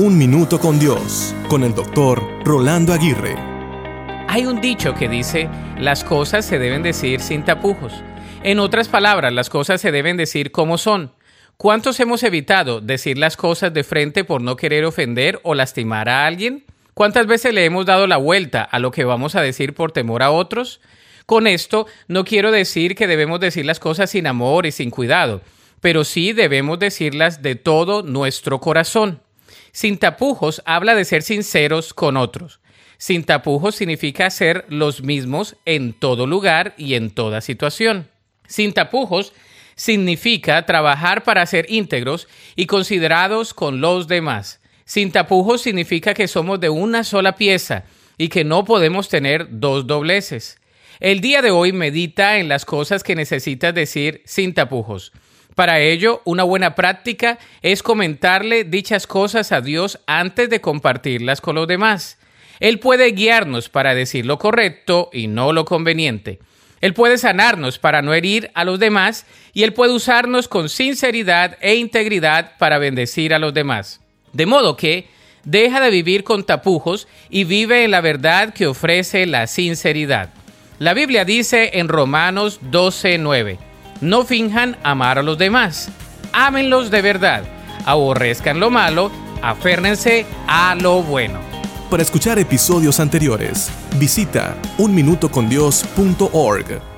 Un Minuto con Dios, con el doctor Rolando Aguirre. Hay un dicho que dice, las cosas se deben decir sin tapujos. En otras palabras, las cosas se deben decir como son. ¿Cuántos hemos evitado decir las cosas de frente por no querer ofender o lastimar a alguien? ¿Cuántas veces le hemos dado la vuelta a lo que vamos a decir por temor a otros? Con esto no quiero decir que debemos decir las cosas sin amor y sin cuidado, pero sí debemos decirlas de todo nuestro corazón. Sin tapujos habla de ser sinceros con otros. Sin tapujos significa ser los mismos en todo lugar y en toda situación. Sin tapujos significa trabajar para ser íntegros y considerados con los demás. Sin tapujos significa que somos de una sola pieza y que no podemos tener dos dobleces. El día de hoy medita en las cosas que necesitas decir sin tapujos. Para ello, una buena práctica es comentarle dichas cosas a Dios antes de compartirlas con los demás. Él puede guiarnos para decir lo correcto y no lo conveniente. Él puede sanarnos para no herir a los demás y Él puede usarnos con sinceridad e integridad para bendecir a los demás. De modo que deja de vivir con tapujos y vive en la verdad que ofrece la sinceridad. La Biblia dice en Romanos 12:9, no finjan amar a los demás. Ámenlos de verdad. Aborrezcan lo malo. Aférnense a lo bueno. Para escuchar episodios anteriores, visita unminutocondios.org.